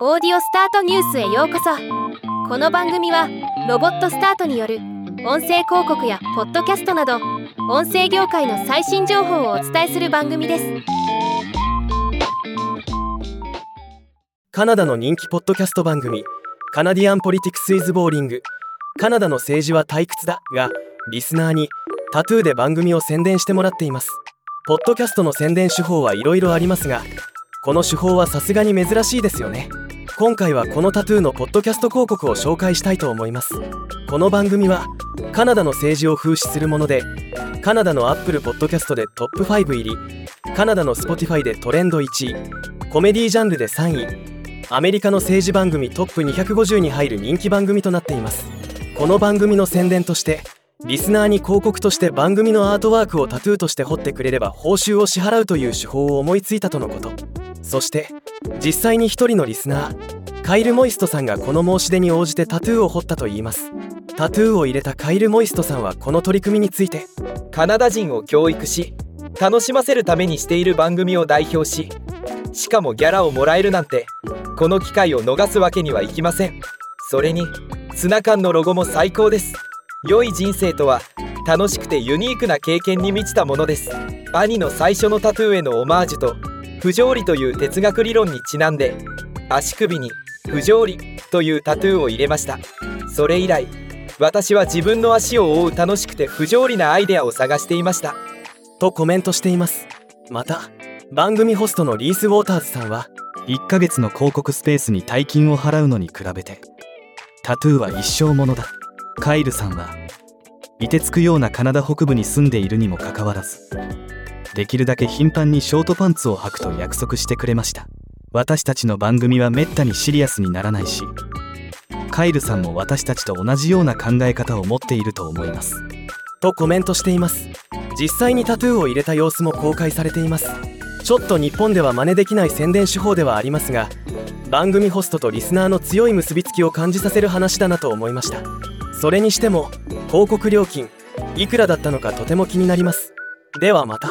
オーディオスタートニュースへようこそ。この番組はロボットスタートによる音声広告やポッドキャストなど音声業界の最新情報をお伝えする番組です。カナダの人気ポッドキャスト番組カナディアン・ポリティクス・イズ・ボーリング。カナダの政治は退屈だがリスナーにタトゥーで番組を宣伝してもらっています。ポッドキャストの宣伝手法はいろいろありますがこの手法はさすがに珍しいですよね。今回はこのタトゥーのポッドキャスト広告を紹介したいと思います。この番組はカナダの政治を風刺するものでカナダのアップルポッドキャストでトップ5入りカナダの Spotify でトレンド1位コメディジャンルで3位アメリカの政治番組トップ250に入る人気番組となっています。この番組の宣伝としてリスナーに広告として番組のアートワークをタトゥーとして彫ってくれれば報酬を支払うという手法を思いついたとのこと。そして実際に一人のリスナーカイル・モイストさんがこの申し出に応じてタトゥーを彫ったといいます。タトゥーを入れたカイル・モイストさんはこの取り組みについてカナダ人を教育し楽しませるためにしている番組を代表ししかもギャラをもらえるなんてこの機会を逃すわけにはいきません。それにツナ缶のロゴも最高です。良い人生とは楽しくてユニークな経験に満ちたものです。兄の最初のタトゥーへのオマージュと不条理という哲学理論にちなんで足首に不条理というタトゥーを入れました。それ以来私は自分の足を覆う楽しくて不条理なアイデアを探していました。とコメントしています。また番組ホストのリース・ウォーターズさんは1ヶ月の広告スペースに大金を払うのに比べてタトゥーは一生ものだ。カイルさんは凍てつくようなカナダ北部に住んでいるにもかかわらずできるだけ頻繁にショートパンツを履くと約束してくれました。私たちの番組はめったにシリアスにならないしカイルさんも私たちと同じような考え方を持っていると思います。とコメントしています。実際にタトゥーを入れた様子も公開されています。ちょっと日本では真似できない宣伝手法ではありますが番組ホストとリスナーの強い結びつきを感じさせる話だなと思いました。それにしても広告料金いくらだったのかとても気になります。ではまた。